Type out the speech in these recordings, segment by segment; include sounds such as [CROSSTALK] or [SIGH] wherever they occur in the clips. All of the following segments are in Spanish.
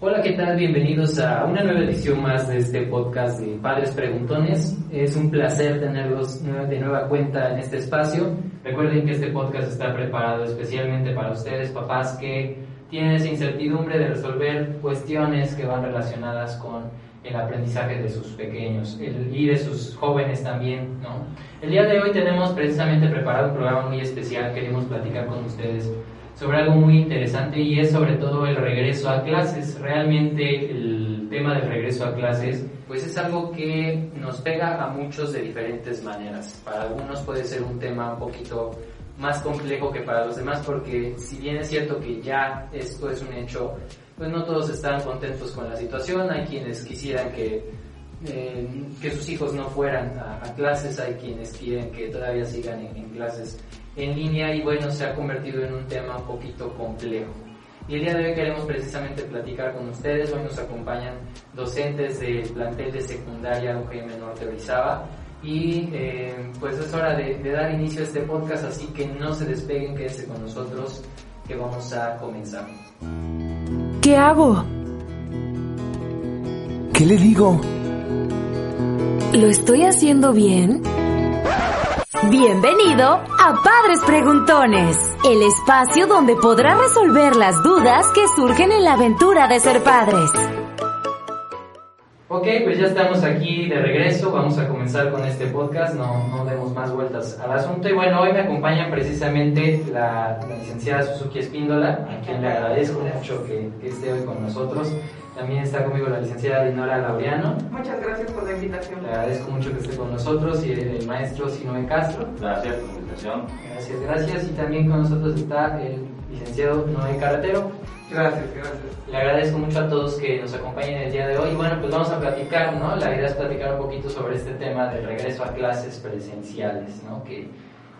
Hola, ¿qué tal? Bienvenidos a una nueva edición más de este podcast de Padres Preguntones. Es un placer tenerlos de nueva cuenta en este espacio. Recuerden que este podcast está preparado especialmente para ustedes, papás, que tienen esa incertidumbre de resolver cuestiones que van relacionadas con el aprendizaje de sus pequeños y de sus jóvenes también, ¿no? El día de hoy tenemos precisamente preparado un programa muy especial, queremos platicar con ustedes sobre algo muy interesante y es sobre todo el regreso a clases. Realmente el tema del regreso a clases pues es algo que nos pega a muchos de diferentes maneras. Para algunos puede ser un tema un poquito más complejo que para los demás porque si bien es cierto que ya esto es un hecho, pues no todos están contentos con la situación, hay quienes quisieran que, eh, que sus hijos no fueran a, clases, hay quienes quieren que todavía sigan en clases en línea y bueno, se ha convertido en un tema un poquito complejo. Y el día de hoy queremos precisamente platicar con ustedes. Hoy nos acompañan docentes del plantel de secundaria UGM Norte Orizaba. Y eh, pues es hora de, dar inicio a este podcast, así que no se despeguen, quédense con nosotros, que vamos a comenzar. ¿Qué hago? ¿Qué le digo? ¿Lo estoy haciendo bien? Bienvenido a Padres Preguntones, el espacio donde podrá resolver las dudas que surgen en la aventura de ser padres. Ok, pues ya estamos aquí de regreso, vamos a comenzar con este podcast, no, no demos más vueltas al asunto y bueno, hoy me acompaña precisamente la, licenciada Suzuki Espíndola, a quien le agradezco mucho que esté hoy con nosotros. También está conmigo la licenciada Dinora Laureano. Muchas gracias por la invitación. Le agradezco mucho que esté con nosotros y el maestro Sinoe Castro. Gracias por la invitación. Gracias, gracias. Y también con nosotros está el licenciado Noé Carretero. Gracias, gracias. Le agradezco mucho a todos que nos acompañen el día de hoy. Bueno, pues vamos a platicar, ¿no? La idea es platicar un poquito sobre este tema del regreso a clases presenciales, ¿no? Que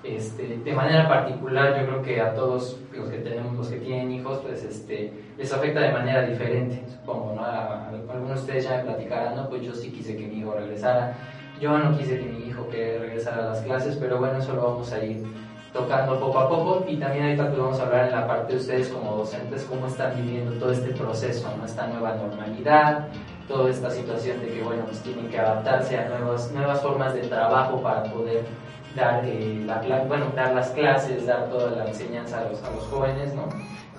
este, de manera particular yo creo que a todos los que tenemos, los que tienen hijos, pues este, les afecta de manera diferente, supongo, ¿no? algunos de ustedes ya me platicarán, ¿no? Pues yo sí quise que mi hijo regresara, yo no quise que mi hijo que regresara a las clases, pero bueno, eso lo vamos a ir tocando poco a poco y también ahorita pues vamos a hablar en la parte de ustedes como docentes, cómo están viviendo todo este proceso, ¿no? Esta nueva normalidad, toda esta situación de que, bueno, pues tienen que adaptarse a nuevas, nuevas formas de trabajo para poder dar, eh, la, bueno, dar las clases, dar toda la enseñanza a los, a los jóvenes, ¿no?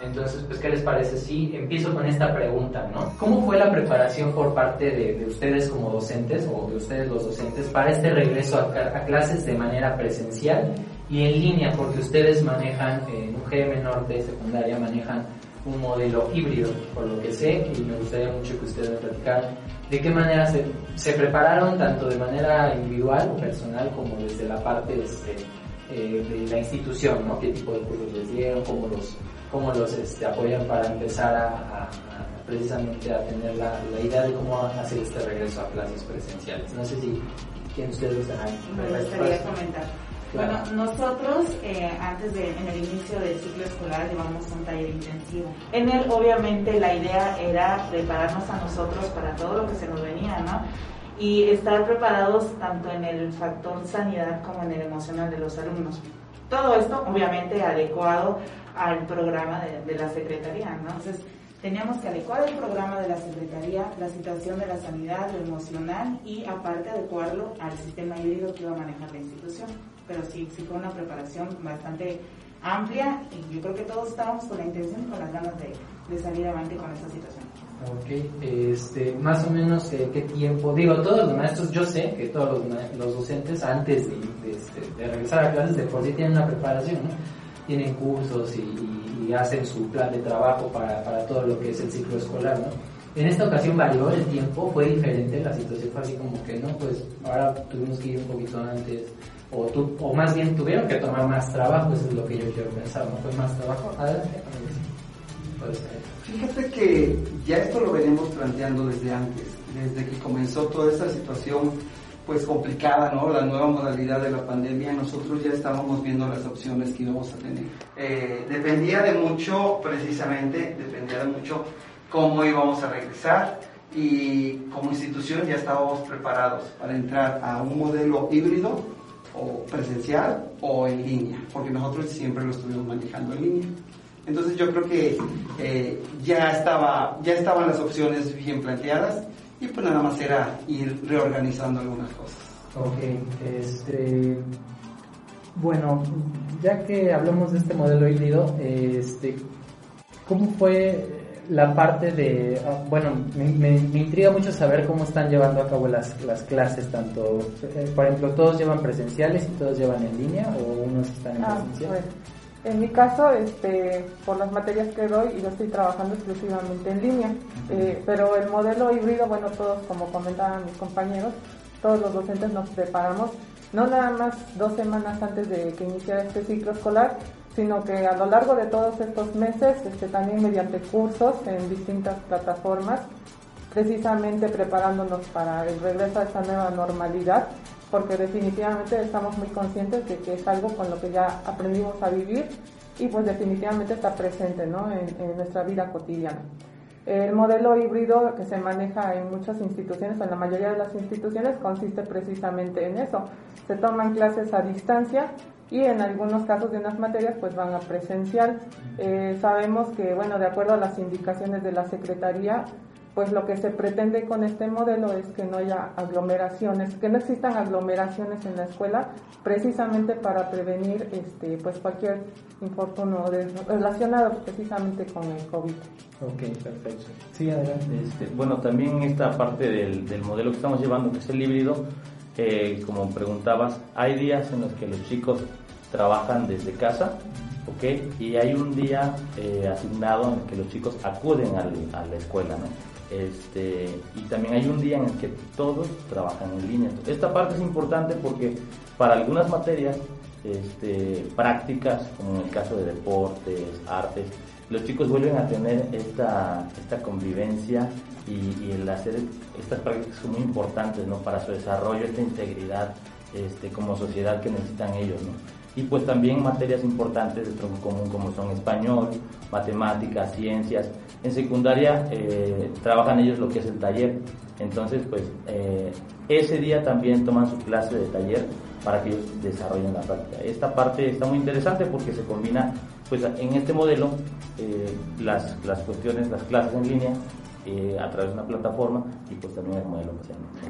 Entonces, pues, ¿qué les parece si empiezo con esta pregunta, ¿no? ¿Cómo fue la preparación por parte de, de ustedes como docentes o de ustedes los docentes para este regreso a, a, clases de manera presencial y en línea? Porque ustedes manejan, en UGM Norte secundaria, manejan un modelo híbrido, por lo que sé, y me gustaría mucho que ustedes me platicaran de qué manera se, se prepararon, tanto de manera individual o personal, como desde la parte este, eh, de la institución, ¿no? qué tipo de cursos les dieron, cómo los, cómo los este, apoyan para empezar a, precisamente a tener la, la, idea de cómo hacer este regreso a clases presenciales. No sé si quién ustedes Me gustaría comentar. Bueno, nosotros eh, antes de, en el inicio del ciclo escolar llevamos un taller intensivo. En él obviamente la idea era prepararnos a nosotros para todo lo que se nos venía, ¿no? Y estar preparados tanto en el factor sanidad como en el emocional de los alumnos. Todo esto obviamente adecuado al programa de, de la Secretaría, ¿no? Entonces, teníamos que adecuar el programa de la Secretaría, la situación de la sanidad, lo emocional y aparte adecuarlo al sistema híbrido que iba a manejar la institución pero sí, sí fue una preparación bastante amplia y yo creo que todos estábamos con la intención y con las ganas de, de salir adelante con esta situación. Ok, este, más o menos eh, qué tiempo, digo, todos los maestros, yo sé que todos los, los docentes antes de, de, este, de, regresar a clases de por sí tienen una preparación, ¿no? tienen cursos y, y, hacen su plan de trabajo para, para todo lo que es el ciclo escolar, ¿no? En esta ocasión varió el tiempo, fue diferente, la situación fue así como que no, pues ahora tuvimos que ir un poquito antes, o, tu, o más bien tuvieron que tomar más trabajo, eso es lo que yo quiero pensar, ¿no? Fue más trabajo. Adelante. Fíjate que ya esto lo venimos planteando desde antes, desde que comenzó toda esta situación pues complicada, ¿no? La nueva modalidad de la pandemia, nosotros ya estábamos viendo las opciones que íbamos a tener. Eh, dependía de mucho, precisamente, dependía de mucho cómo íbamos a regresar y como institución ya estábamos preparados para entrar a un modelo híbrido o presencial o en línea, porque nosotros siempre lo estuvimos manejando en línea. Entonces yo creo que eh, ya, estaba, ya estaban las opciones bien planteadas y pues nada más era ir reorganizando algunas cosas. Ok, este, bueno, ya que hablamos de este modelo híbrido, este, ¿cómo fue la parte de, ah, bueno, me, intriga mucho saber cómo están llevando a cabo las, las clases, tanto, eh, por ejemplo, todos llevan presenciales y todos llevan en línea o unos están en ah, presencial. En mi caso, este, por las materias que doy, yo estoy trabajando exclusivamente en línea, eh, pero el modelo híbrido, bueno, todos, como comentaban mis compañeros, todos los docentes nos preparamos, no nada más dos semanas antes de que iniciara este ciclo escolar, sino que a lo largo de todos estos meses, este, también mediante cursos en distintas plataformas, precisamente preparándonos para el regreso a esta nueva normalidad, porque definitivamente estamos muy conscientes de que es algo con lo que ya aprendimos a vivir y pues definitivamente está presente ¿no? en, nuestra vida cotidiana. El modelo híbrido que se maneja en muchas instituciones, en la mayoría de las instituciones, consiste precisamente en eso. Se toman clases a distancia y en algunos casos de unas materias pues van a presencial. Eh, sabemos que, bueno, de acuerdo a las indicaciones de la Secretaría, pues lo que se pretende con este modelo es que no haya aglomeraciones, que no existan aglomeraciones en la escuela, precisamente para prevenir este, pues cualquier infortunio relacionado precisamente con el COVID. Ok, perfecto. Sí, adelante. Este, bueno, también esta parte del, del, modelo que estamos llevando, que es el híbrido, eh, como preguntabas, hay días en los que los chicos trabajan desde casa, ¿ok? Y hay un día eh, asignado en que los chicos acuden a la escuela, ¿no? Este, y también hay un día en el que todos trabajan en línea. Esta parte es importante porque para algunas materias este, prácticas, como en el caso de deportes, artes, los chicos vuelven a tener esta, esta convivencia y, el hacer estas prácticas son muy importantes ¿no? para su desarrollo, esta integridad este, como sociedad que necesitan ellos. ¿no? Y pues también materias importantes de tronco común como son español, matemáticas, ciencias, en secundaria eh, trabajan ellos lo que es el taller. Entonces, pues eh, ese día también toman su clase de taller para que ellos desarrollen la práctica. Esta parte está muy interesante porque se combina, pues en este modelo, eh, las, las cuestiones, las clases en línea a través de una plataforma y pues también el modelo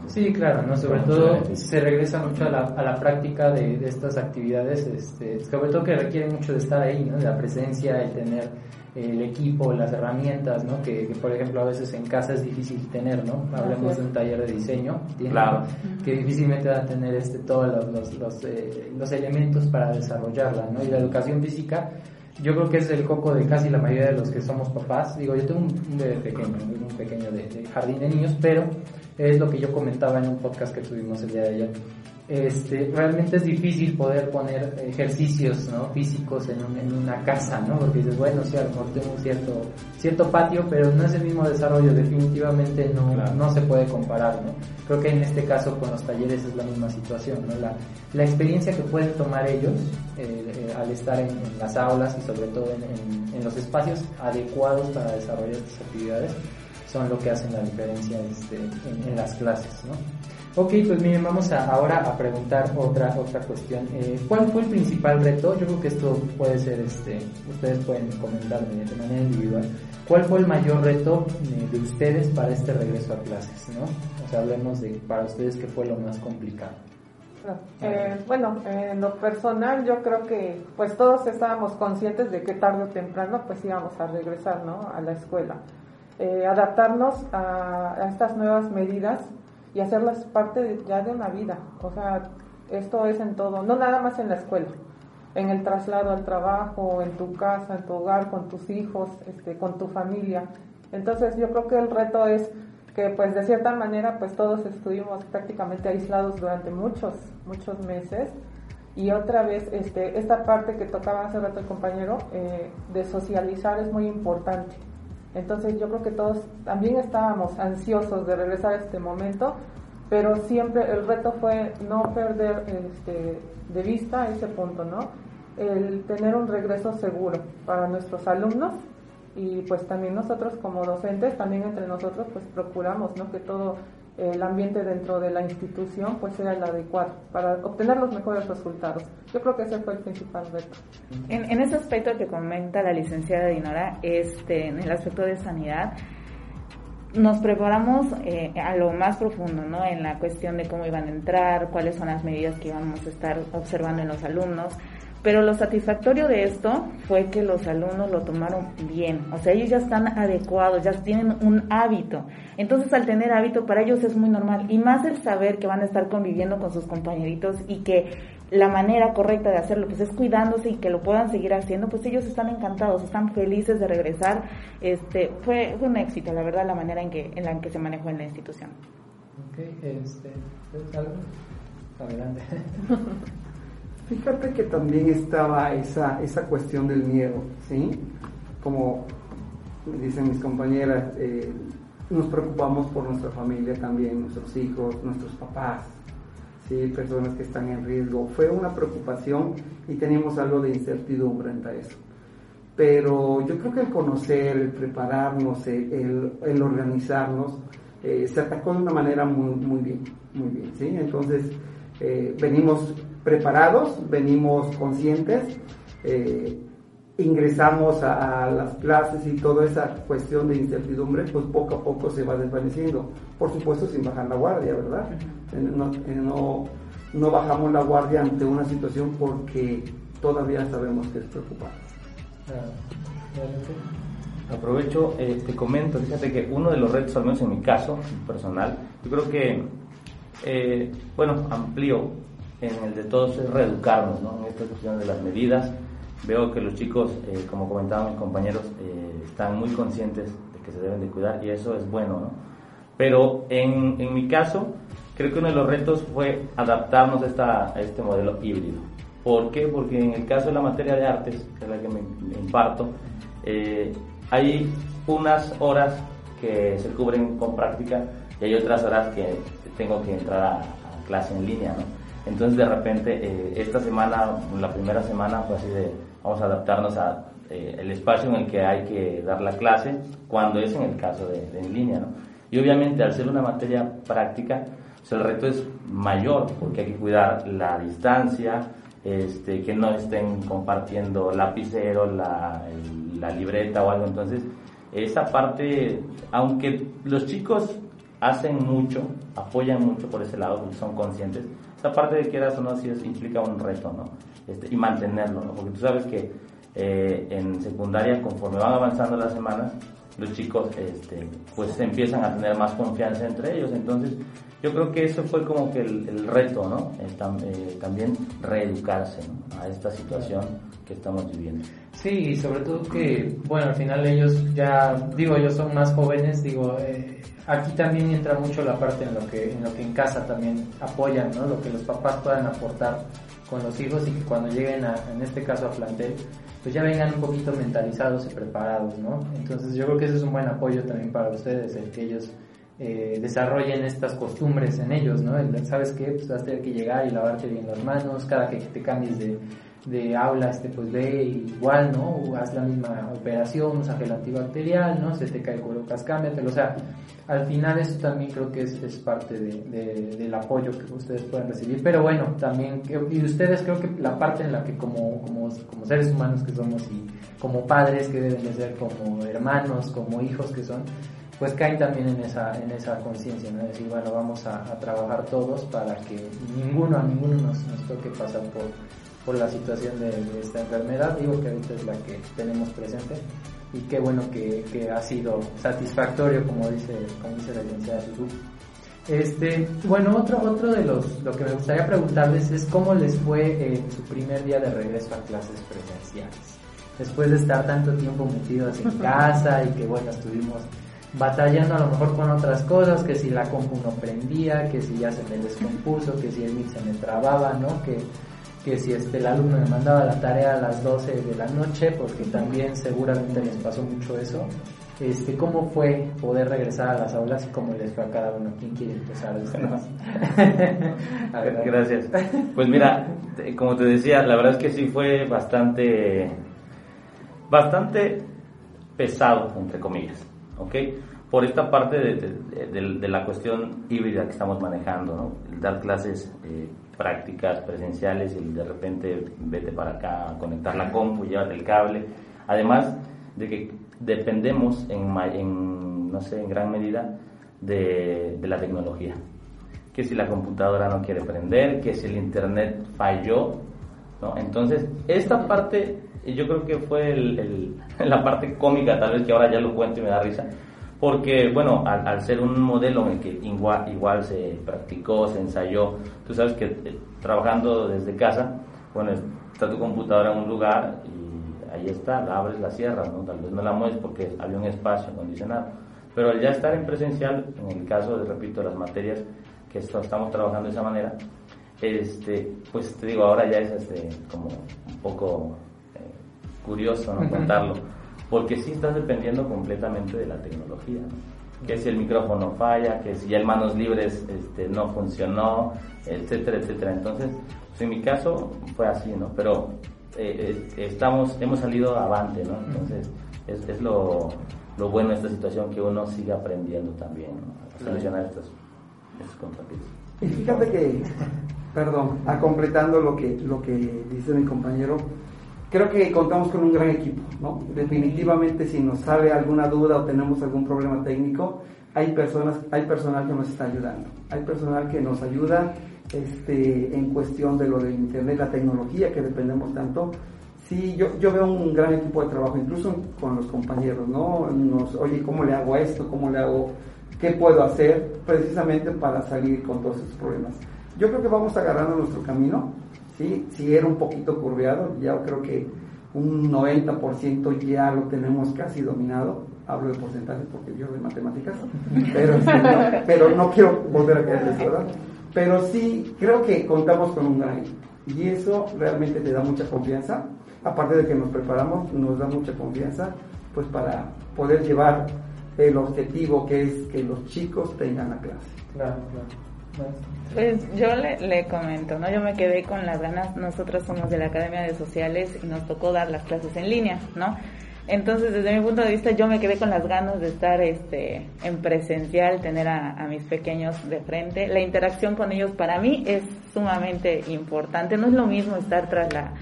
Sí, claro, ¿no? sobre todo se regresa mucho a la, a la práctica de, de, estas actividades, este, sobre todo que requieren mucho de estar ahí, ¿no? de la presencia, el tener el equipo, las herramientas, ¿no? Que, por ejemplo a veces en casa es difícil tener, ¿no? Hablemos de un taller de diseño, claro. que difícilmente va a tener este, todos los, los, eh, los, elementos para desarrollarla, ¿no? Y la educación física, yo creo que es el coco de casi la mayoría de los que somos papás. Digo, yo tengo un, bebé pequeño, un pequeño de, de jardín de niños, pero es lo que yo comentaba en un podcast que tuvimos el día de ayer este, realmente es difícil poder poner ejercicios ¿no? físicos en, en, una casa, ¿no? Porque dices, bueno, sí, a lo mejor tengo un cierto, cierto patio, pero no es el mismo desarrollo, definitivamente no, no se puede comparar, ¿no? Creo que en este caso con los talleres es la misma situación, ¿no? La, la experiencia que pueden tomar ellos eh, eh, al estar en, las aulas y sobre todo en, en, los espacios adecuados para desarrollar estas actividades son lo que hacen la diferencia este, en, las clases, ¿no? Ok, pues miren, vamos a, ahora a preguntar otra otra cuestión. Eh, ¿Cuál fue el principal reto? Yo creo que esto puede ser, este, ustedes pueden comentar de manera individual. ¿Cuál fue el mayor reto eh, de ustedes para este regreso a clases? ¿no? O sea, hablemos de para ustedes qué fue lo más complicado. Eh, bueno, en lo personal yo creo que pues todos estábamos conscientes de que tarde o temprano pues íbamos a regresar ¿no? a la escuela. adaptarnos a, a, estas nuevas medidas y hacerlas parte ya de una vida. O sea, esto es en todo, no nada más en la escuela, en el traslado al trabajo, en tu casa, en tu hogar, con tus hijos, este, con tu familia. Entonces yo creo que el reto es que pues de cierta manera pues todos estuvimos prácticamente aislados durante muchos, muchos meses y otra vez este, esta parte que tocaba hace rato el compañero eh, de socializar es muy importante entonces yo creo que todos también estábamos ansiosos de regresar a este momento, pero siempre el reto fue no perder este, de vista ese punto, ¿no? El tener un regreso seguro para nuestros alumnos y pues también nosotros como docentes, también entre nosotros pues procuramos, ¿no? Que todo el ambiente dentro de la institución pues sea el adecuado para obtener los mejores resultados. Yo creo que ese fue el principal reto. En, en ese aspecto que comenta la licenciada Dinora, este, en el aspecto de sanidad, nos preparamos eh, a lo más profundo, ¿no? En la cuestión de cómo iban a entrar, cuáles son las medidas que íbamos a estar observando en los alumnos. Pero lo satisfactorio de esto fue que los alumnos lo tomaron bien. O sea, ellos ya están adecuados, ya tienen un hábito. Entonces, al tener hábito, para ellos es muy normal. Y más el saber que van a estar conviviendo con sus compañeritos y que la manera correcta de hacerlo pues es cuidándose y que lo puedan seguir haciendo, pues ellos están encantados, están felices de regresar. Este, fue, fue un éxito, la verdad, la manera en que, en la que se manejó en la institución. Ok, este, ¿algo? Adelante. [LAUGHS] Fíjate que también estaba esa, esa cuestión del miedo, ¿sí? Como dicen mis compañeras, eh, nos preocupamos por nuestra familia también, nuestros hijos, nuestros papás, ¿sí? personas que están en riesgo. Fue una preocupación y teníamos algo de incertidumbre entre eso. Pero yo creo que el conocer, el prepararnos, el, el organizarnos, eh, se atacó de una manera muy, muy bien, muy bien, ¿sí? Entonces, eh, venimos preparados, venimos conscientes, eh, ingresamos a, las clases y toda esa cuestión de incertidumbre, pues poco a poco se va desvaneciendo. Por supuesto, sin bajar la guardia, ¿verdad? No, no, bajamos la guardia ante una situación porque todavía sabemos que es preocupante. Aprovecho, eh, te comento, fíjate que uno de los retos, al menos en mi caso personal, yo creo que, eh, bueno, amplío en el de todos es reeducarnos ¿no? en esta cuestión de las medidas. Veo que los chicos, eh, como comentaban mis compañeros, eh, están muy conscientes de que se deben de cuidar y eso es bueno. ¿no? Pero en, en mi caso, creo que uno de los retos fue adaptarnos a, esta, a este modelo híbrido. ¿Por qué? Porque en el caso de la materia de artes, que es la que me, imparto, eh, hay unas horas que se cubren con práctica y hay otras horas que tengo que entrar a, a clase en línea. ¿no? Entonces de repente eh, esta semana, la primera semana fue así de vamos a adaptarnos a eh, el espacio en el que hay que dar la clase cuando es en el caso de, en línea, ¿no? Y obviamente al ser una materia práctica, el reto es mayor porque hay que cuidar la distancia, este, que no estén compartiendo lapicero, la, la libreta o algo. Entonces, esa parte, aunque los chicos hacen mucho, apoyan mucho por ese lado, porque son conscientes, esa parte de quieras o no, sí implica un reto, ¿no? Este, y mantenerlo, ¿no? Porque tú sabes que eh, en secundaria, conforme van avanzando las semanas, los chicos este, pues empiezan a tener más confianza entre ellos. Entonces, yo creo que eso fue como que el, reto, ¿no? Eh, también reeducarse a esta situación que estamos viviendo. Sí, y sobre todo que, bueno, al final ellos ya, digo, ellos son más jóvenes, digo, eh, aquí también entra mucho la parte en lo que en lo que en casa también apoyan, ¿no? Lo que los papás puedan aportar con los hijos y que cuando lleguen a, en este caso a plantel, pues ya vengan un poquito mentalizados y preparados, ¿no? Entonces yo creo que ese es un buen apoyo también para ustedes, el que ellos eh, desarrollen estas costumbres en ellos, ¿no? El, ¿Sabes qué? Pues vas a tener que llegar y lavarte bien las manos, cada que te cambies de, de aula, este, pues ve igual, ¿no? haz la misma operación, usa gel antibacterial, ¿no? Se te cae el cubrebocas, cámbiatelo. O sea, al final eso también creo que es, es parte de, del apoyo que ustedes pueden recibir. Pero bueno, también, y ustedes creo que la parte en la que como, como, como seres humanos que somos y como padres que deben de ser, como hermanos, como hijos que son, pues caen también en esa, en esa conciencia, ¿no? decir, bueno, vamos a, trabajar todos para que ninguno, a ninguno nos, nos toque pasar por por la situación de, esta enfermedad. Digo que ahorita es la que tenemos presente y qué bueno que, que ha sido satisfactorio, como dice, como dice la licenciada Este, bueno, otro, otro de los, lo que me gustaría preguntarles es cómo les fue en su primer día de regreso a clases presenciales. Después de estar tanto tiempo metidos en [LAUGHS] casa y que bueno, estuvimos batallando a lo mejor con otras cosas, que si la compu no prendía, que si ya se me descompuso, que si el mic se me trababa, ¿no? Que que si este, el alumno me mandaba la tarea a las 12 de la noche, porque también seguramente les pasó mucho eso. Este, ¿Cómo fue poder regresar a las aulas y cómo les fue a cada uno? ¿Quién quiere empezar? [LAUGHS] Gracias. Pues mira, como te decía, la verdad es que sí fue bastante, bastante pesado, entre comillas, ¿ok? por esta parte de, la cuestión híbrida que estamos manejando, ¿no? dar clases eh, prácticas presenciales y de repente vete para acá, conectar la compu, llévate el cable. Además de que dependemos en, no sé, en gran medida de, de, la tecnología. Que si la computadora no quiere prender, que si el internet falló, ¿no? Entonces, esta parte, yo creo que fue el, [LAUGHS] la parte cómica, tal vez que ahora ya lo cuento y me da risa, porque, bueno, al, ser un modelo en el que igual, igual se practicó, se ensayó, tú sabes que eh, trabajando desde casa, bueno, está tu computadora en un lugar y ahí está, la abres, la cierras, ¿no? Tal vez no la mueves porque había un espacio acondicionado. Pero al ya estar en presencial, en el caso, de, repito, las materias que estamos trabajando de esa manera, este, pues te digo, ahora ya es este, como un poco eh, curioso ¿no? contarlo porque sí estás dependiendo completamente de la tecnología. Que si el micrófono falla, que si el manos libres este, no funcionó, etcétera, etcétera. Entonces, pues, en mi caso fue así, ¿no? Pero eh, eh, estamos, hemos salido avante, ¿no? Entonces, es, es lo, lo, bueno de esta situación que uno siga aprendiendo también, A solucionar estos, estos Y fíjate que, perdón, a completando lo que, lo que dice mi compañero, creo que contamos con un gran equipo, ¿no? Definitivamente si nos sale alguna duda o tenemos algún problema técnico, hay personas, hay personal que nos está ayudando, hay personal que nos ayuda este, en cuestión de lo del internet, la tecnología que dependemos tanto. Sí, yo, yo veo un gran equipo de trabajo, incluso con los compañeros, ¿no? Oye, ¿cómo le hago esto? ¿Cómo le hago? ¿Qué puedo hacer? Precisamente para salir con todos esos problemas. Yo creo que vamos agarrando nuestro camino ¿sí? Si era un poquito curveado, ya creo que un 90% ya lo tenemos casi dominado. Hablo de porcentajes porque yo de matemáticas, pero, no, quiero volver a caer en eso, ¿verdad? Pero sí, creo que contamos con un gran y eso realmente te da mucha confianza. Aparte de que nos preparamos, nos da mucha confianza pues para poder llevar el objetivo que es que los chicos tengan la clase. Claro, claro. Pues yo le, comento, ¿no? Yo me quedé con las ganas, nosotros somos de la Academia de Sociales y nos tocó dar las clases en línea, ¿no? Entonces, desde mi punto de vista, yo me quedé con las ganas de estar este, en presencial, tener a, mis pequeños de frente. La interacción con ellos para mí es sumamente importante. No es lo mismo estar tras la,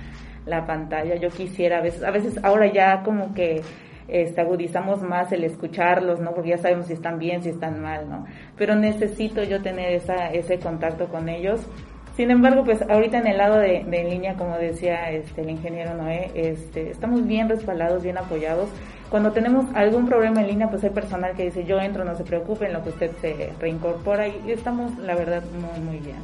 la pantalla. Yo quisiera, a veces, a veces ahora ya como que este, agudizamos más el escucharlos, ¿no? Porque ya sabemos si están bien, si están mal, ¿no? Pero necesito yo tener esa, ese contacto con ellos. Sin embargo, pues ahorita en el lado de, de en línea, como decía este, el ingeniero Noé, este, estamos bien respaldados, bien apoyados. Cuando tenemos algún problema en línea, pues hay personal que dice, yo entro, no se preocupen, lo que usted se reincorpora y estamos, la verdad, muy, muy bien.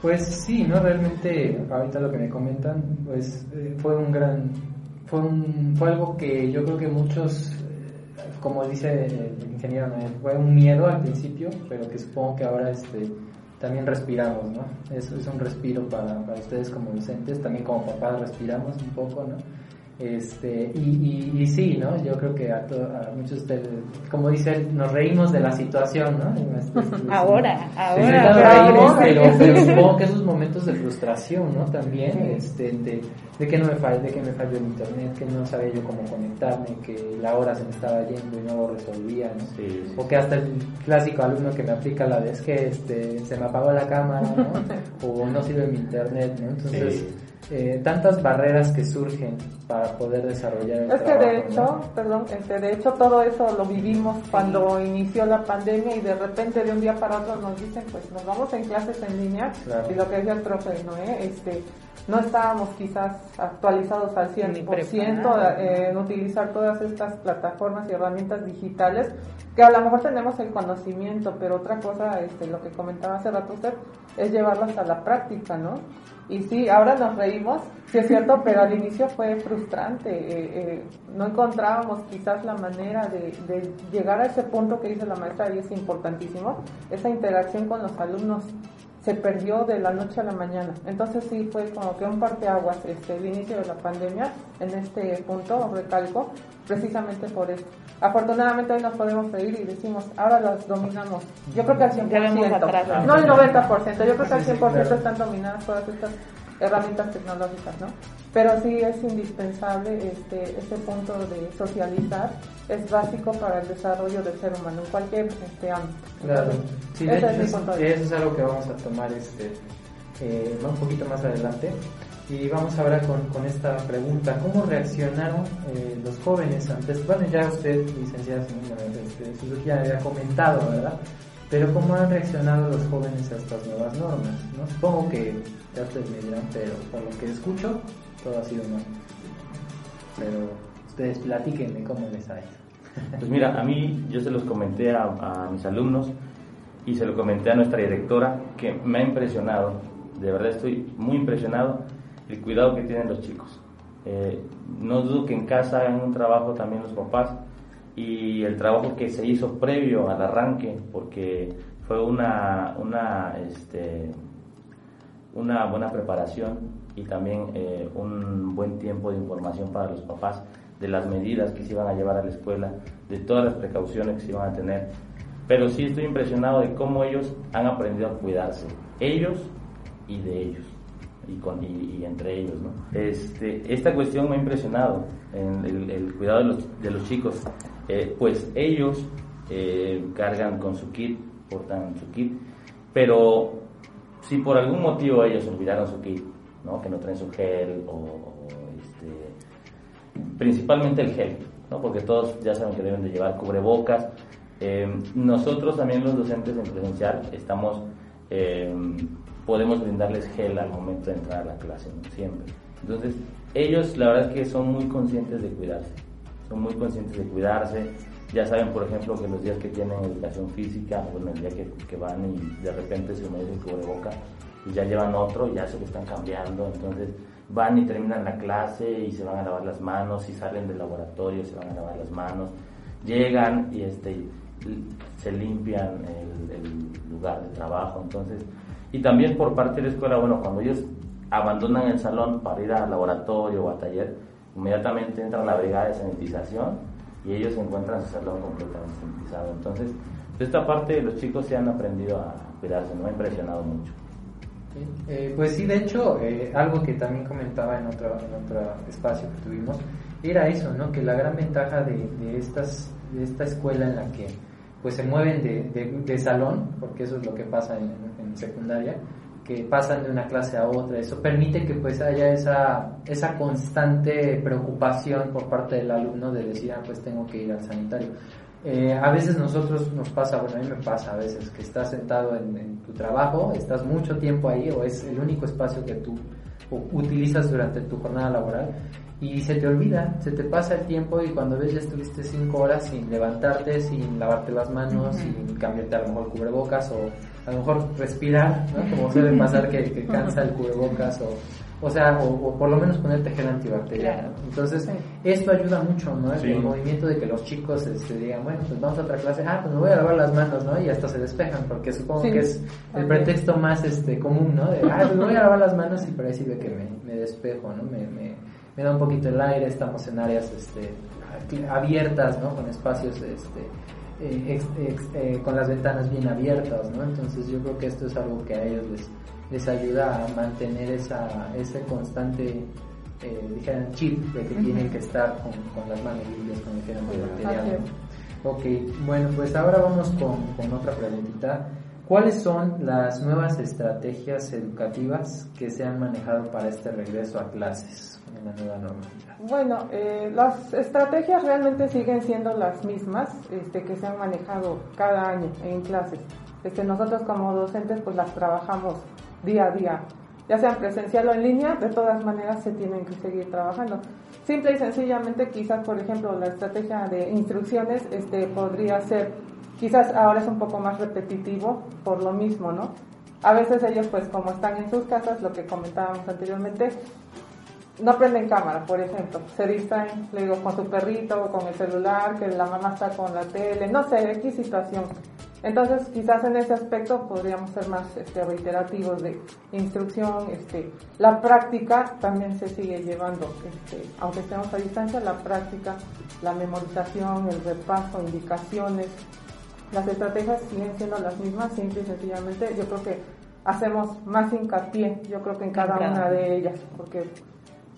Pues sí, ¿no? Realmente, ahorita lo que me comentan, pues eh, fue un gran fue, fue algo que yo creo que muchos, eh, como dice el ingeniero, fue un miedo al principio, pero que supongo que ahora este, también respiramos, ¿no? Es, es un respiro para, para ustedes como docentes, también como papás respiramos un poco, ¿no? Este, y, y, sí, ¿no? Yo creo que a, muchos de ustedes, como dice nos reímos de la situación, ¿no? ahora, ahora. pero, supongo que esos momentos de frustración, ¿no? También, este, de, de, que no me falló, de que me falló el internet, que no sabía yo cómo conectarme, que la hora se me estaba yendo y no lo resolvía, ¿no? O que hasta el clásico alumno que me aplica la vez que este, se me apagó la cámara, ¿no? [LAUGHS] o no sirve mi internet, ¿no? Entonces eh, tantas barreras que surgen para poder desarrollar el es que de hecho perdón este, de hecho todo eso lo vivimos cuando inició la pandemia y de repente de un día para otro nos dicen pues nos vamos en clases en línea y lo que decía el profe Noé este no estábamos quizás actualizados al 100% en utilizar todas estas plataformas y herramientas digitales que a lo mejor tenemos el conocimiento, pero otra cosa, este, lo que comentaba hace rato usted, es llevarlas a la práctica, ¿no? Y sí, ahora nos reímos, sí es cierto, pero al inicio fue frustrante. Eh, eh, no encontrábamos quizás la manera de, de, llegar a ese punto que dice la maestra y es importantísimo, esa interacción con los alumnos se perdió de la noche a la mañana. Entonces sí fue como que un parteaguas este, el inicio de la pandemia en este punto, recalco, precisamente por esto. Afortunadamente hoy nos podemos reír y decimos, ahora las dominamos. Yo creo que al 100%, no el 90%, yo creo que al 100% están dominadas todas estas herramientas tecnológicas, ¿no? Pero sí es indispensable este, este punto de socializar, es básico para el desarrollo del ser humano en cualquier este, ámbito. Claro, sí, de ese hecho, es mi es- punto de vista. eso es algo que vamos a tomar este, eh, un poquito más adelante. Y vamos ahora con, con esta pregunta, ¿cómo reaccionaron eh, los jóvenes antes? Bueno, ya usted, licenciada, este, ya había comentado, ¿verdad? Pero ¿cómo han reaccionado los jóvenes a estas nuevas normas? ¿no? Supongo que ya ustedes me dirán, pero por lo que escucho, todo ha sido mal. Pero ustedes platíquenme cómo les ha ido. Pues mira, a mí yo se los comenté a, mis alumnos y se lo comenté a nuestra directora que me ha impresionado, de verdad estoy muy impresionado el cuidado que tienen los chicos. Eh, no dudo que en casa hagan un trabajo también los papás y el trabajo que se hizo previo al arranque, porque fue una, una, este, una buena preparación y también eh, un buen tiempo de información para los papás de las medidas que se iban a llevar a la escuela, de todas las precauciones que se iban a tener. Pero sí estoy impresionado de cómo ellos han aprendido a cuidarse, ellos y de ellos, y, con, y, y entre ellos. ¿no? Este, esta cuestión me ha impresionado, en el, el cuidado de los, de los chicos, Eh, pues ellos eh, cargan con su kit, portan su kit, pero si por algún motivo ellos olvidaron su kit, ¿no? que no traen su gel o, o, este, principalmente el gel, ¿no? porque todos ya saben que deben de llevar cubrebocas. Eh, nosotros también los docentes en presencial estamos, eh, podemos brindarles gel al momento de entrar a la clase, ¿no? siempre. Entonces, ellos la verdad es que son muy conscientes de cuidarse, son muy conscientes de cuidarse. Ya saben, por ejemplo, que los días que tienen educación física, bueno, el día que, que van y de repente se humedece el cubreboca, y ya llevan otro, ya se lo están cambiando, entonces van y terminan la clase y se van a lavar las manos, y salen del laboratorio se van a lavar las manos, llegan y este, se limpian el, el lugar de trabajo, entonces, y también por parte de la escuela, bueno, cuando ellos abandonan el salón para ir al laboratorio o al taller, inmediatamente entra la brigada de sanitización y ellos encuentran su salón completamente sanitizado. Entonces, de esta parte los chicos se han aprendido a cuidarse, me ha impresionado mucho. Eh, pues sí, de hecho, eh, algo que también comentaba en otro, en otro espacio que tuvimos, era eso, ¿no? Que la gran ventaja de, de estas, de esta escuela en la que pues se mueven de, de, de salón, porque eso es lo que pasa en, secundaria, que pasan de una clase a otra, eso permite que pues haya esa, esa constante preocupación por parte del alumno de decir, ah, pues tengo que ir al sanitario. Eh, a veces nosotros nos pasa, bueno, a mí me pasa a veces que estás sentado en, en, tu trabajo, estás mucho tiempo ahí o es el único espacio que tú utilizas durante tu jornada laboral y se te olvida, se te pasa el tiempo y cuando ves ya estuviste cinco horas sin levantarte, sin lavarte las manos, uh -huh. sin cambiarte a lo mejor cubrebocas o a lo mejor respirar, ¿no? Como [LAUGHS] suele pasar que, que cansa el cubrebocas o o sea, o, o, por lo menos ponerte gel antibacteriano. Entonces, sí. esto ayuda mucho, ¿no? El, sí. el movimiento de que los chicos este, digan, bueno, pues vamos a otra clase, ah, pues me voy a lavar las manos, ¿no? Y hasta se despejan, porque supongo sí. que es el pretexto más este común, ¿no? De, ah, pues me voy a lavar las manos y por ahí sirve que me, me despejo, ¿no? Me, me, me, da un poquito el aire, estamos en áreas este, abiertas, ¿no? Con espacios, este, eh, ex, ex, eh, con las ventanas bien abiertas, ¿no? Entonces yo creo que esto es algo que a ellos les, les ayuda a mantener esa, ese constante eh, dijeran chip de que uh -huh. tienen que estar con, con, las manos limpias con el gel antibacteriano. Ok, bueno, pues ahora vamos con, con otra preguntita. ¿Cuáles son las nuevas estrategias educativas que se han manejado para este regreso a clases en la nueva normalidad? Bueno, eh, las estrategias realmente siguen siendo las mismas este, que se han manejado cada año en clases. Este, nosotros como docentes pues las trabajamos día a día, ya sea presencial o en línea, de todas maneras se tienen que seguir trabajando. Simple y sencillamente, quizás, por ejemplo, la estrategia de instrucciones este, podría ser, quizás ahora es un poco más repetitivo por lo mismo, ¿no? A veces ellos, pues como están en sus casas, lo que comentábamos anteriormente, no prenden cámara, por ejemplo, se distraen, le digo, con su perrito, con el celular, que la mamá está con la tele, no sé, X situación. Entonces, quizás en ese aspecto podríamos ser más este, reiterativos de instrucción. Este, la práctica también se sigue llevando, este, aunque estemos a distancia, la práctica, la memorización, el repaso, indicaciones. Las estrategias siguen siendo las mismas, simple y sencillamente. Yo creo que hacemos más hincapié, yo creo que en cada una de ellas, porque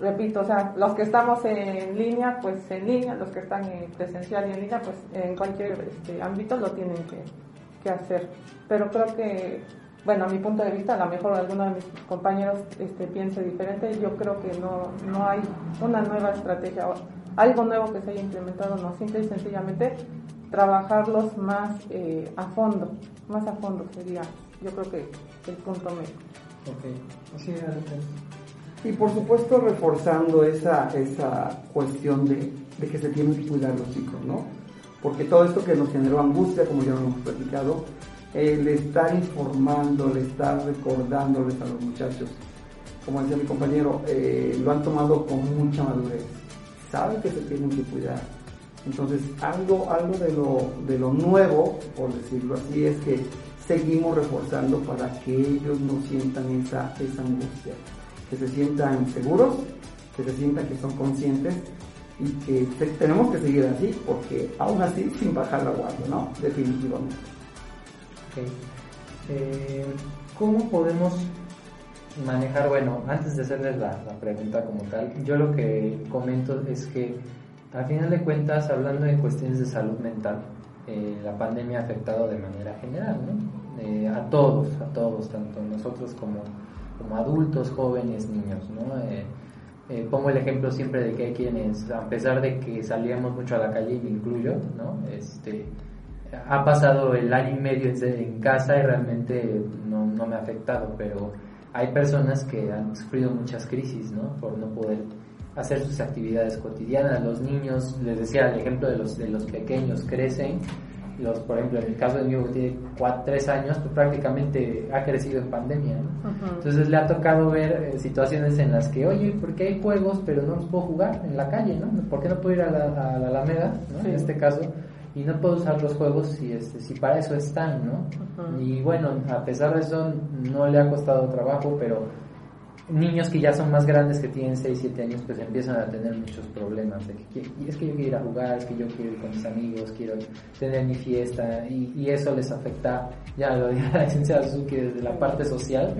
repito, o sea, los que estamos en línea, pues en línea, los que están en presencial y en línea, pues en cualquier este, ámbito lo tienen que, que, hacer. Pero creo que, bueno, a mi punto de vista, a lo mejor alguno de mis compañeros este, piense diferente, yo creo que no, no hay una nueva estrategia, algo nuevo que se haya implementado, no, simple y sencillamente trabajarlos más eh, a fondo, más a fondo sería, yo creo que el punto medio. Ok, así es. Y por supuesto reforzando esa, esa cuestión de, de, que se tienen que cuidar los chicos, ¿no? Porque todo esto que nos generó angustia, como ya lo hemos platicado, el estar informando, el estar recordándoles a los muchachos, como decía mi compañero, eh, lo han tomado con mucha madurez, saben que se tienen que cuidar. Entonces, algo, algo de, lo, de lo nuevo, por decirlo así, es que seguimos reforzando para que ellos no sientan esa, esa angustia que se sientan seguros, que se sientan que son conscientes y que tenemos que seguir así, porque aún así sin bajar la guardia, ¿no? Definitivamente. Eh, ¿Cómo podemos manejar, bueno, antes de hacerles la, pregunta como tal, yo lo que comento es que al final de cuentas, hablando de cuestiones de salud mental, eh, la pandemia ha afectado de manera general, ¿no? Eh, a todos, a todos, tanto nosotros como como adultos, jóvenes, niños, ¿no? Eh, eh, pongo el ejemplo siempre de que hay quienes, a pesar de que salíamos mucho a la calle, me incluyo, ¿no? Este, ha pasado el año y medio en casa y realmente no, no me ha afectado, pero hay personas que han sufrido muchas crisis, ¿no? Por no poder hacer sus actividades cotidianas. Los niños, les decía el ejemplo de los, de los pequeños, crecen los, por ejemplo, en el caso de mi hijo que tiene 3 años, pues prácticamente ha crecido en pandemia. Entonces le ha tocado ver eh, situaciones en las que, oye, ¿por qué hay juegos pero no los puedo jugar en la calle? ¿no? ¿Por qué no puedo ir a la, Alameda, en este caso? Y no puedo usar los juegos si, este, si para eso están, ¿no? Y bueno, a pesar de eso, no le ha costado trabajo, pero niños que ya son más grandes, que tienen 6, 7 años, pues empiezan a tener muchos problemas. De que, es que yo quiero ir a jugar, es que yo quiero ir con mis amigos, quiero tener mi fiesta, y, eso les afecta, ya lo dijo la licenciada Suzuki, desde la parte social,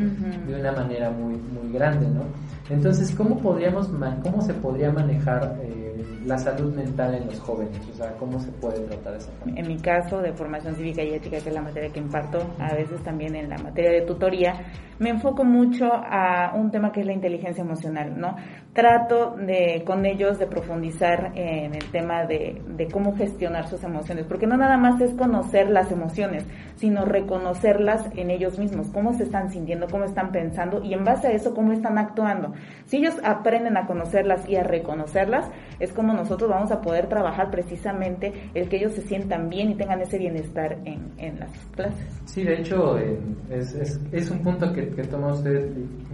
de una manera muy, muy grande, ¿no? Entonces, ¿cómo, podríamos, cómo se podría manejar eh, la salud mental en los jóvenes? O sea, ¿cómo se puede tratar esa En mi caso de formación cívica y ética, que es la materia que imparto, a veces también en la materia de tutoría, me enfoco mucho a un tema que es la inteligencia emocional, ¿no? Trato de, con ellos de profundizar en el tema de, cómo gestionar sus emociones, porque no nada más es conocer las emociones, sino reconocerlas en ellos mismos, cómo se están sintiendo, cómo están pensando y en base a eso cómo están actuando. Si ellos aprenden a conocerlas y a reconocerlas, es como nosotros vamos a poder trabajar precisamente el que ellos se sientan bien y tengan ese bienestar en, en las clases. Sí, de hecho eh, es, es, es, un punto que, que toma usted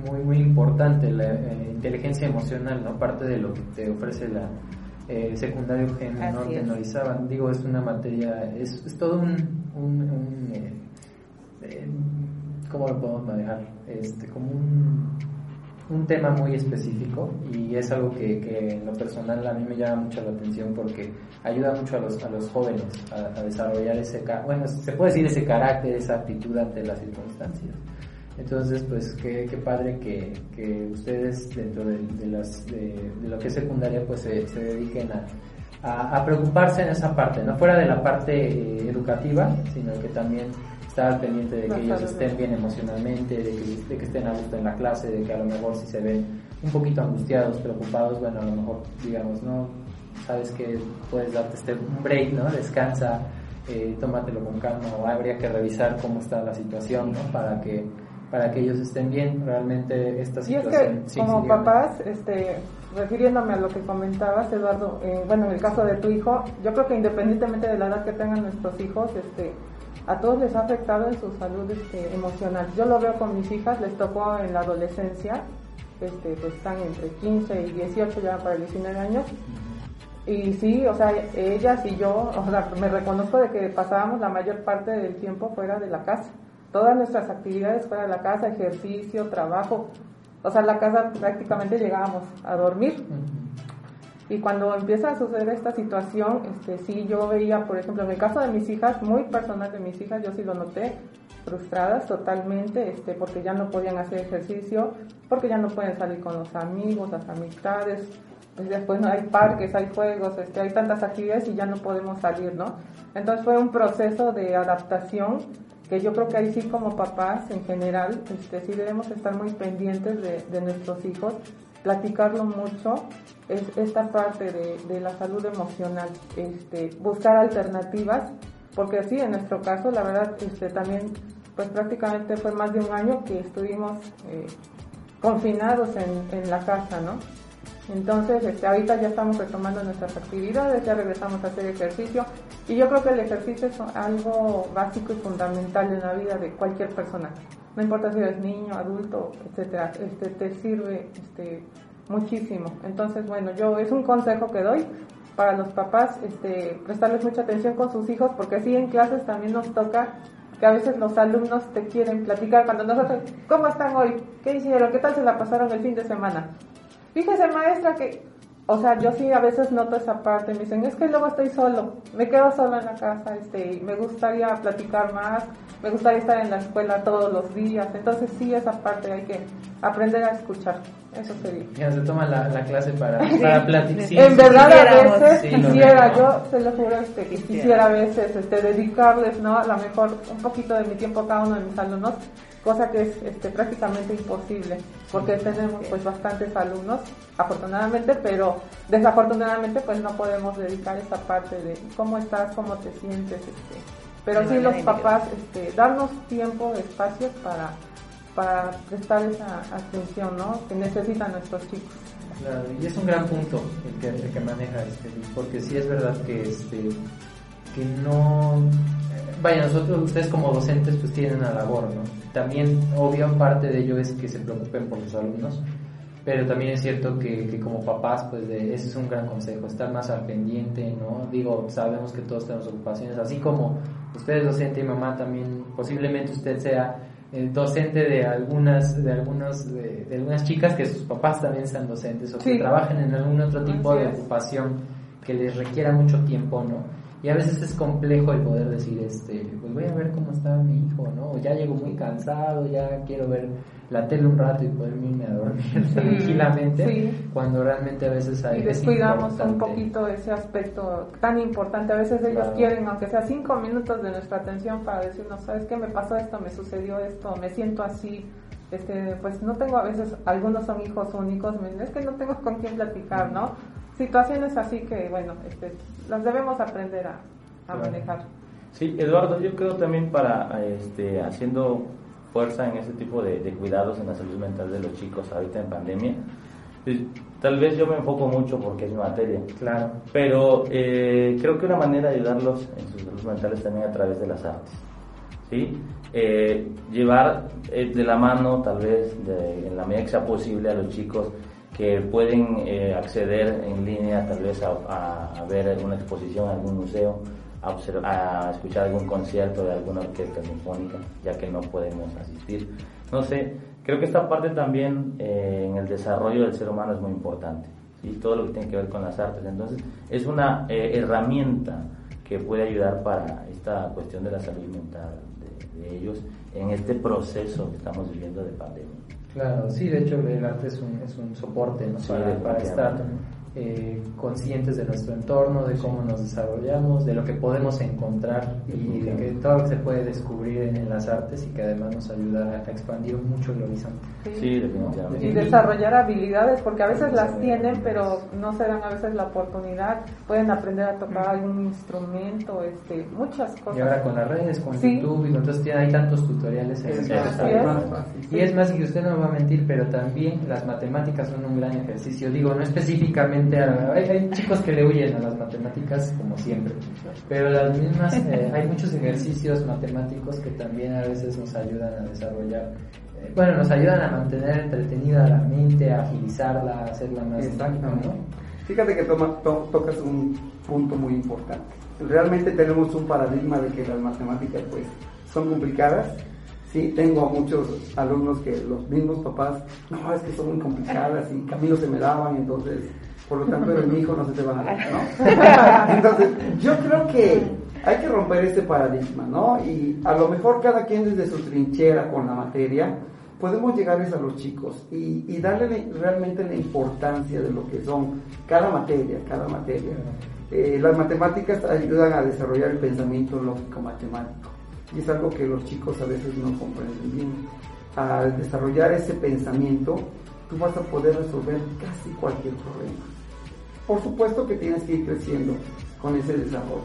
muy, muy importante, la eh, inteligencia emocional, ¿no? Parte de lo que te ofrece la eh, secundario Eugenio Norte en Digo, es una materia, es, es todo un, un, un eh, ¿cómo lo podemos manejar? Este, como un un tema muy específico y es algo que, que, en lo personal a mí me llama mucho la atención porque ayuda mucho a los, a los jóvenes a, desarrollar ese, bueno, se puede decir ese carácter, esa actitud ante las circunstancias. Entonces, pues qué, qué padre que, que, ustedes dentro de, de las, de, lo que es secundaria pues se, se dediquen a, a, a, preocuparse en esa parte, no fuera de la parte eh, educativa, sino que también estar pendiente de que ellos estén bien emocionalmente, de que, de que, estén a gusto en la clase, de que a lo mejor si se ven un poquito angustiados, preocupados, bueno, a lo mejor digamos, no, sabes que puedes darte este, un break, ¿no? Descansa, eh, tómatelo con calma, o habría que revisar cómo está la situación, ¿no? Para que para que ellos estén bien realmente esta situación. Y es que como papás, este, refiriéndome a lo que comentabas, Eduardo, eh, bueno, en el caso de tu hijo, yo creo que independientemente de la edad que tengan nuestros hijos, este, a todos les ha afectado en su salud este, emocional. Yo lo veo con mis hijas, les tocó en la adolescencia, este, pues están entre 15 y 18 ya para 19 años. Y sí, o sea, ellas y yo, o sea, me reconozco de que pasábamos la mayor parte del tiempo fuera de la casa. Todas nuestras actividades fuera de la casa, ejercicio, trabajo. O sea, en la casa prácticamente llegábamos a dormir. Y cuando empieza a suceder esta situación, este, sí, yo veía, por ejemplo, en el caso de mis hijas, muy personal de mis hijas, yo sí lo noté, frustradas totalmente, este, porque ya no podían hacer ejercicio, porque ya no pueden salir con los amigos, las amistades, pues después no hay parques, hay juegos, este, hay tantas actividades y ya no podemos salir, ¿no? Entonces fue un proceso de adaptación que yo creo que ahí sí como papás en general, este, sí debemos estar muy pendientes de, de nuestros hijos, platicarlo mucho, es esta parte de, de la salud emocional, este, buscar alternativas, porque sí, en nuestro caso, la verdad, este, también, pues prácticamente fue más de un año que estuvimos eh, confinados en, en la casa, ¿no? Entonces, este, ahorita ya estamos retomando nuestras actividades, ya regresamos a hacer ejercicio y yo creo que el ejercicio es algo básico y fundamental en la vida de cualquier persona. No importa si eres niño, adulto, etcétera, este, te sirve este, muchísimo. Entonces, bueno, yo es un consejo que doy para los papás, este, prestarles mucha atención con sus hijos, porque así en clases también nos toca que a veces los alumnos te quieren platicar cuando nosotros, ¿cómo están hoy? ¿Qué hicieron? ¿Qué tal se la pasaron el fin de semana? Fíjese, maestra, que, o sea, yo sí a veces noto esa parte, me dicen, es que luego estoy solo, me quedo solo en la casa, este, y me gustaría platicar más, me gustaría estar en la escuela todos los días, entonces sí, esa parte hay que aprender a escuchar, eso sería. Ya se toma la, la clase para, [LAUGHS] para platicar. Sí, en sí, verdad a veces sí, quisiera, yo se lo juro este, que Quisiera. quisiera a veces este, dedicarles, ¿no? A lo mejor un poquito de mi tiempo a cada uno de mis alumnos, cosa que es este, prácticamente imposible, porque tenemos pues bastantes alumnos, afortunadamente, pero desafortunadamente pues no podemos dedicar esa parte de cómo estás, cómo te sientes, este, pero sí manera los papás, este, darnos tiempo, espacios para, para prestar esa atención, ¿no? Que necesitan nuestros chicos. Claro, y es un gran punto el que, el que maneja este, porque sí es verdad que este que no vaya nosotros ustedes como docentes pues tienen una labor, ¿no? También obvio parte de ello es que se preocupen por sus alumnos, pero también es cierto que, que como papás pues de, ese es un gran consejo, estar más al pendiente, ¿no? Digo, sabemos que todos tenemos ocupaciones, así como usted es docente y mamá también posiblemente usted sea el docente de algunas de algunos de, de algunas chicas que sus papás también sean docentes o que trabajen en algún otro tipo Así de es. ocupación que les requiera mucho tiempo, ¿no? Y a veces es complejo el poder decir, este, pues voy a ver cómo está mi hijo, ¿no? O ya llego muy cansado, ya quiero ver la tele un rato y poderme irme a dormir tranquilamente, sí. cuando realmente a veces hay y es descuidamos un poquito ese aspecto tan importante. A veces ellos Claro. quieren, aunque sea cinco minutos de nuestra atención para decirnos, ¿sabes qué me pasó esto? Me sucedió esto, me siento así. Este, pues no tengo a veces, algunos son hijos únicos, es que no tengo con quién platicar, ¿no? Situaciones así que, bueno, este, las debemos aprender a, a Claro. manejar. Sí, Eduardo, yo creo también para este, haciendo fuerza en ese tipo de, de cuidados en la salud mental de los chicos ahorita en pandemia, pues, tal vez yo me enfoco mucho porque es mi materia, Claro, pero eh, creo que una manera de ayudarlos en su salud mental es también a través de las artes. ¿sí? Eh, llevar eh, de la mano, tal vez, de- en la medida que sea posible, a los chicos que pueden eh, acceder en línea, tal vez, a, a- ver alguna exposición, algún museo, a, a escuchar algún concierto de alguna orquesta sinfónica, ya que no podemos asistir. No sé, creo que esta parte también eh, en el desarrollo del ser humano es muy importante. ¿sí? Todo lo que tiene que ver con las artes. Entonces, es una eh, herramienta que puede ayudar para esta cuestión de la salud mental de, de ellos en este proceso que estamos viviendo de pandemia. Claro, sí, de hecho el arte es un, es un soporte, ¿no? Sí, para, para estar. Eh, conscientes de nuestro entorno, de cómo nos desarrollamos, de lo que podemos encontrar y de que todo lo que se puede descubrir en, en las artes y que además nos ayuda a expandir mucho el horizonte. Sí, definitivamente. Y desarrollar habilidades, porque a veces las tienen, pero no se dan a veces la oportunidad. Pueden aprender a tocar algún instrumento, este, muchas cosas. Y ahora con las redes, con Sí. YouTube, y entonces tiene- hay tantos tutoriales en es. fácil. Y es más, y usted no me va a mentir, pero también las matemáticas son un gran ejercicio. Digo, no específicamente, hay, hay chicos que le huyen a las matemáticas como siempre, pero las mismas, eh, [LAUGHS] hay muchos ejercicios matemáticos que también a veces nos ayudan a desarrollar, eh, bueno, nos ayudan a mantener entretenida la mente, a agilizarla, a hacerla más... ¿no? Fíjate que toma- to- tocas un punto muy importante. Realmente tenemos un paradigma de que las matemáticas pues son complicadas. Sí, tengo a muchos alumnos que los mismos papás, no, es que son muy complicadas y caminos se me daban, entonces por lo tanto eres mi hijo, no se te van a dar, ¿no? [LAUGHS] Entonces, yo creo que hay que romper ese paradigma, ¿no? Y a lo mejor cada quien desde su trinchera con la materia, podemos llegarles a los chicos y, y darle realmente la importancia de lo que son cada materia, cada materia. Eh, las matemáticas ayudan a desarrollar el pensamiento lógico matemático y es algo que los chicos a veces no comprenden bien. Al desarrollar ese pensamiento, tú vas a poder resolver casi cualquier problema. Por supuesto que tienes que ir creciendo con ese desarrollo,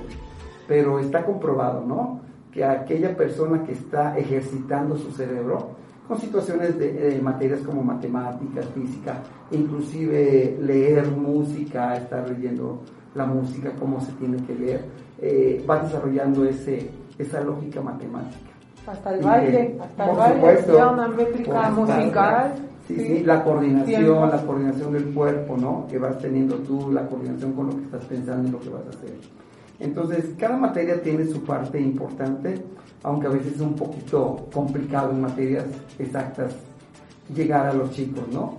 pero está comprobado, ¿no? Que aquella persona que está ejercitando su cerebro con situaciones de, materias como matemáticas, física, inclusive leer música, estar leyendo la música, cómo se tiene que leer, eh, va desarrollando ese, esa lógica matemática. Hasta el baile, hasta el baile, una métrica musical. Sí, sí, la coordinación, la coordinación del cuerpo, ¿no? Que vas teniendo tú, la coordinación con lo que estás pensando y lo que vas a hacer. Entonces, cada materia tiene su parte importante, aunque a veces es un poquito complicado en materias exactas llegar a los chicos, ¿no?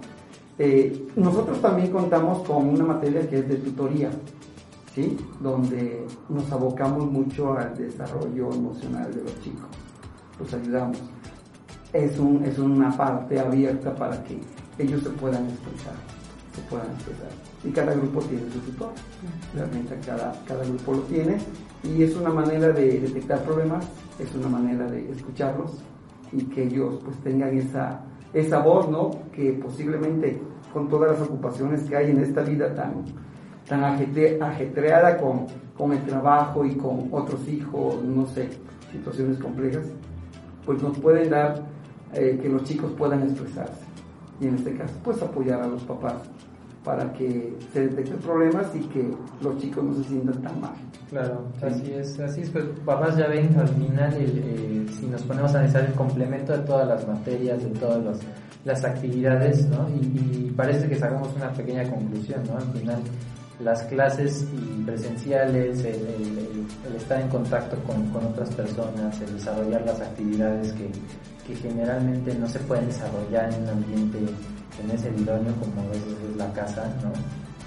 Eh, nosotros también contamos con una materia que es de tutoría, ¿sí? Donde nos abocamos mucho al desarrollo emocional de los chicos, los ayudamos. Es, un, es una parte abierta para que ellos se puedan expresar, se puedan expresar. Y cada grupo tiene su tutor, realmente cada, cada grupo lo tiene y es una manera de detectar problemas, es una manera de escucharlos y que ellos pues tengan esa, esa voz, ¿no? Que posiblemente con todas las ocupaciones que hay en esta vida tan, tan ajetreada con, con el trabajo y con otros hijos, no sé, situaciones complejas, pues nos pueden dar eh, que los chicos puedan expresarse. Y en este caso, pues apoyar a los papás para que se detecten problemas y que los chicos no se sientan tan mal. Claro, así es, así es, pues papás ya ven al final, eh, si nos ponemos a analizar el complemento de todas las materias, de todas las actividades, ¿no? Y, parece que sacamos una pequeña conclusión, ¿no? Al final, las clases presenciales, el, estar en contacto con, con, otras personas, el desarrollar las actividades que, que generalmente no se pueden desarrollar en un ambiente en ese idóneo como a veces es la casa, ¿no?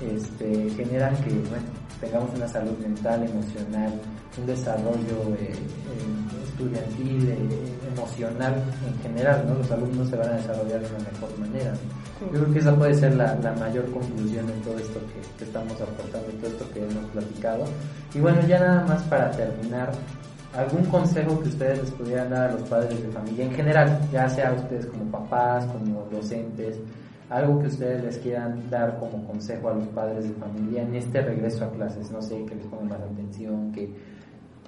Este, generan que bueno, tengamos una salud mental, emocional, un desarrollo eh, eh, estudiantil, eh, emocional en general, ¿no? Los alumnos se van a desarrollar de una mejor manera. Yo creo que esa puede ser la, mayor conclusión de todo esto que, que, estamos aportando, todo esto que hemos platicado. Y bueno, ya nada más para terminar, algún consejo que ustedes les pudieran dar a los padres de familia en general, ya sea ustedes como papás, como docentes, algo que ustedes les quieran dar como consejo a los padres de familia en este regreso a clases, no sé, que les pongan más atención, que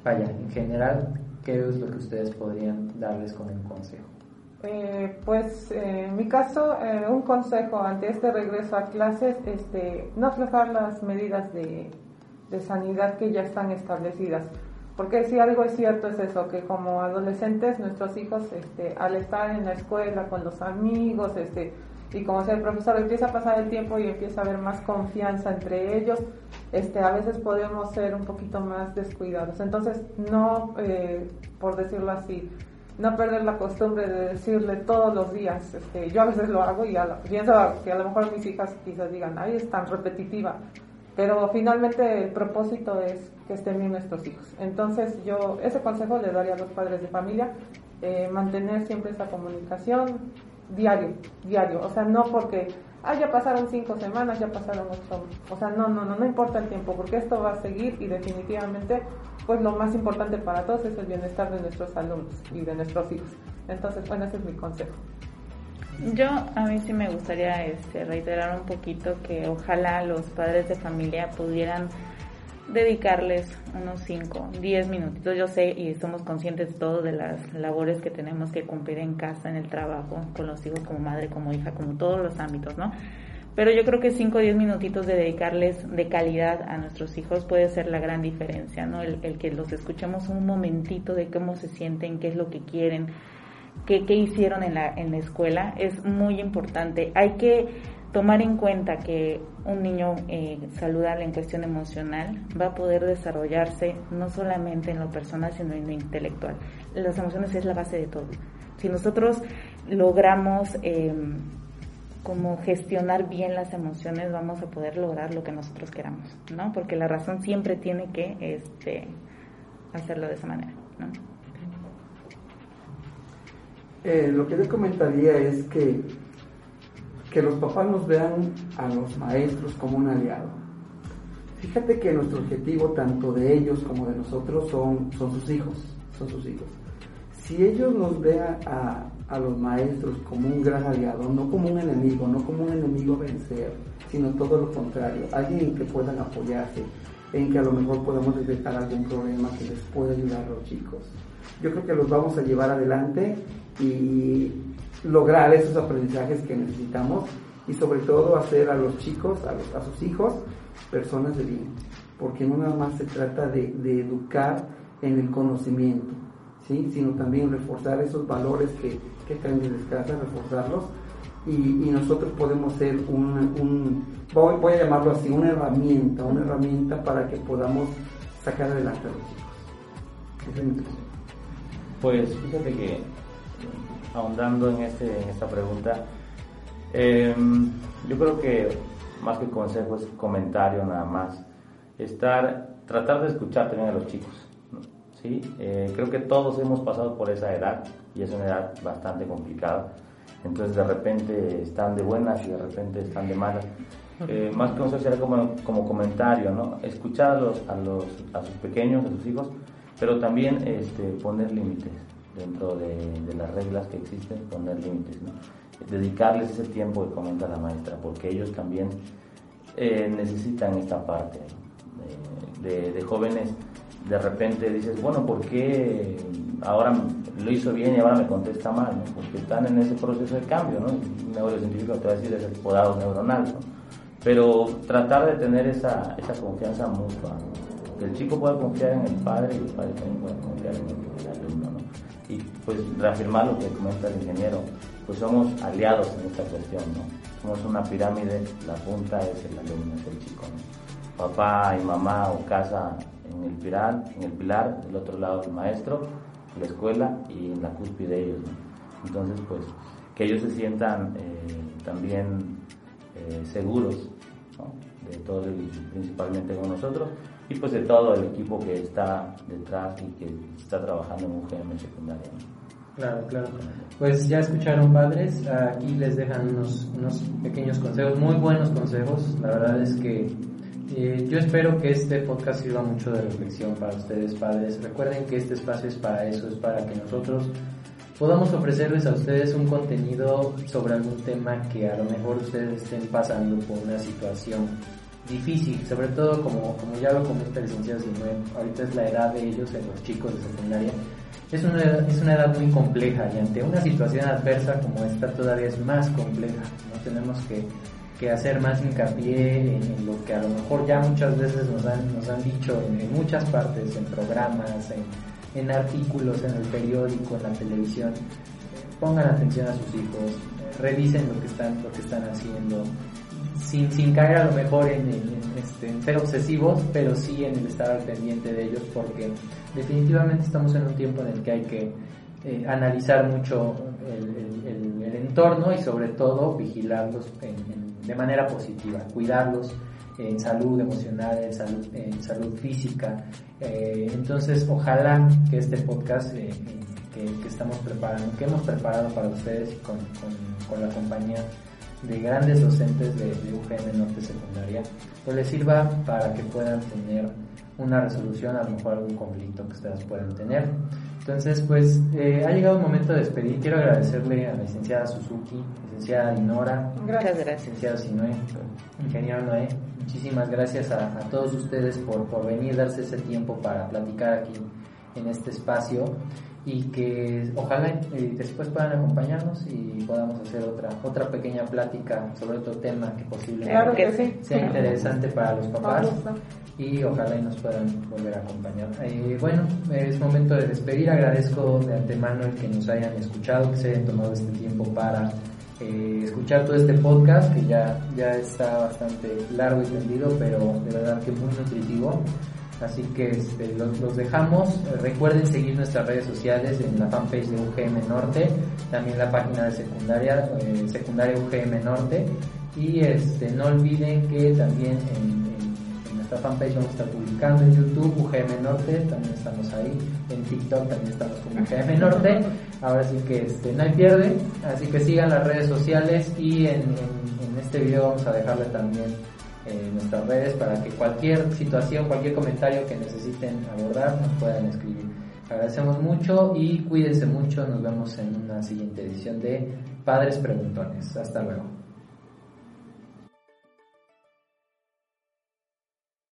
vaya, en general, ¿qué es lo que ustedes podrían darles con un consejo? Eh, pues eh, en mi caso, eh, un consejo ante este regreso a clases, este, no aflojar las medidas de sanidad que ya están establecidas porque si algo es cierto es eso, que como adolescentes nuestros hijos este, al estar en la escuela con los amigos, este, y como sea el profesor empieza a pasar el tiempo y empieza a haber más confianza entre ellos, este, a veces podemos ser un poquito más descuidados. Entonces, no, eh, por decirlo así, no perder la costumbre de decirle todos los días, este, yo a veces lo hago y pienso que a lo mejor mis hijas quizás digan, ay, es tan repetitiva, pero finalmente el propósito es que estén bien nuestros hijos. Entonces yo ese consejo le daría a los padres de familia, eh, mantener siempre esa comunicación diario, diario, o sea, no porque, ah, ya pasaron cinco semanas, ya pasaron ocho, o sea, no, no, no, no importa el tiempo, porque esto va a seguir y definitivamente, pues lo más importante para todos es el bienestar de nuestros alumnos y de nuestros hijos. Entonces, bueno, ese es mi consejo. Yo a mí sí me gustaría este, reiterar un poquito que ojalá los padres de familia pudieran dedicarles unos 5, 10 minutitos. Yo sé y estamos conscientes todos de las labores que tenemos que cumplir en casa, en el trabajo, con los hijos como madre, como hija, como todos los ámbitos, ¿no? Pero yo creo que 5 o 10 minutitos de dedicarles de calidad a nuestros hijos puede ser la gran diferencia, ¿no? El, el que los escuchemos un momentito de cómo se sienten, qué es lo que quieren, qué, hicieron en la, en la escuela es muy importante. Hay que tomar en cuenta que un niño eh, saludable en cuestión emocional va a poder desarrollarse no solamente en lo personal, sino en lo intelectual. Las emociones es la base de todo. Si nosotros logramos eh, como gestionar bien las emociones, vamos a poder lograr lo que nosotros queramos, ¿no? Porque la razón siempre tiene que este, hacerlo de esa manera, ¿no? Eh, lo que yo comentaría es que, que los papás nos vean a los maestros como un aliado. Fíjate que nuestro objetivo, tanto de ellos como de nosotros, son, son sus hijos, son sus hijos. Si ellos nos vean a, a los maestros como un gran aliado, no como un enemigo, no como un enemigo a vencer, sino todo lo contrario, alguien en que puedan apoyarse, en que a lo mejor podamos detectar algún problema que les pueda ayudar a los chicos. Yo creo que los vamos a llevar adelante y lograr esos aprendizajes que necesitamos y sobre todo hacer a los chicos, a, sus hijos, personas de bien, porque no nada más se trata de, educar en el conocimiento, ¿sí? sino también reforzar esos valores que, que traen de casa, reforzarlos y, nosotros podemos ser un, voy, a llamarlo así, una herramienta, una herramienta para que podamos sacar adelante a los chicos. Pues fíjate que ahondando en, este, en esta pregunta, eh, yo creo que más que consejo es comentario nada más. Estar, tratar de escuchar también a los chicos. ¿sí? Eh, creo que todos hemos pasado por esa edad y es una edad bastante complicada. Entonces de repente están de buenas y de repente están de malas. Eh, más que consejo será como, como comentario, ¿no? Escuchar a, los, a, los, a sus pequeños, a sus hijos, pero también este, poner límites dentro de, las reglas que existen, poner límites, dedicarles ese tiempo que comenta la maestra, porque ellos también eh, necesitan esta parte de, de, jóvenes. De repente dices, bueno, ¿por qué ahora lo hizo bien y ahora me contesta mal? Porque están en ese proceso de cambio, ¿no? Un neurocientífico te va a decir es el podado neuronal, ¿no? Pero tratar de tener esa, confianza mutua, que el chico pueda confiar en el padre y el padre también pueda confiar en el, pues reafirmar lo que comenta el ingeniero, pues somos aliados en esta cuestión, ¿no? Somos una pirámide, la punta es el alumno, es el chico, ¿no? Papá y mamá o casa en el pilar, en el pilar, del otro lado el maestro, la escuela y en la cúspide ellos, ¿no? Entonces, pues, que ellos se sientan eh, también eh, seguros, ¿no? De todo, el, principalmente con nosotros, y pues de todo el equipo que está detrás y que está trabajando en un GM secundario, ¿no? Claro, claro. Pues ya escucharon padres, aquí les dejan unos, unos pequeños consejos, muy buenos consejos. La verdad es que eh, yo espero que este podcast sirva mucho de reflexión para ustedes padres. Recuerden que este espacio es para eso, es para que nosotros podamos ofrecerles a ustedes un contenido sobre algún tema que a lo mejor ustedes estén pasando por una situación difícil, sobre todo como, como ya lo comenta el licenciado Sinué, ahorita es la edad de ellos, en los chicos de secundaria, es una, es una edad muy compleja y ante una situación adversa como esta todavía es más compleja, ¿no? Tenemos que, que hacer más hincapié en, en, lo que a lo mejor ya muchas veces nos han, nos han dicho en, en muchas partes, en programas, en, en artículos, en el periódico, en la televisión, pongan atención a sus hijos, revisen lo que están, lo que están haciendo, sin, sin caer a lo mejor en, en, este, en, ser obsesivos, pero sí en el estar al pendiente de ellos, porque definitivamente estamos en un tiempo en el que hay que eh, analizar mucho el, entorno y sobre todo vigilarlos de manera positiva, cuidarlos en salud emocional, en salud, física. Eh, entonces, ojalá que este podcast eh, que, que, estamos preparando, que hemos preparado para ustedes con, con, con la compañía de grandes docentes de, de, UGM Norte Secundaria, pues les sirva para que puedan tener una resolución, a lo mejor algún conflicto que ustedes puedan tener. Entonces, pues eh, ha llegado el momento de despedir. Quiero agradecerle a la licenciada Suzuki, licenciada Dinora, Muchas gracias. licenciado Sinue, ingeniero Noé. Muchísimas gracias a, a todos ustedes por, por venir, darse ese tiempo para platicar aquí en este espacio y que ojalá eh, después puedan acompañarnos y podamos hacer otra otra pequeña plática sobre otro tema que posiblemente claro que sí. sea interesante para los papás y ojalá y nos puedan volver a acompañar. Eh, bueno, es momento de despedir, agradezco de antemano el que nos hayan escuchado, que se hayan tomado este tiempo para eh, escuchar todo este podcast que ya, ya está bastante largo y tendido, pero de verdad que muy nutritivo. Así que este, los, dejamos. recuerden seguir nuestras redes sociales en la fanpage de UGM Norte, también la página de secundaria, eh, secundaria UGM Norte. Y este, no olviden que también en, nuestra fanpage vamos a estar publicando en YouTube UGM Norte, también estamos ahí. En TikTok también estamos con UGM Norte. Ahora sí que este, no hay pierde. Así que sigan las redes sociales y en, en este video vamos a dejarle también en nuestras redes para que cualquier situación, cualquier comentario que necesiten abordar nos puedan escribir. Agradecemos mucho y cuídense mucho. Nos vemos en una siguiente edición de Padres Preguntones. Hasta luego.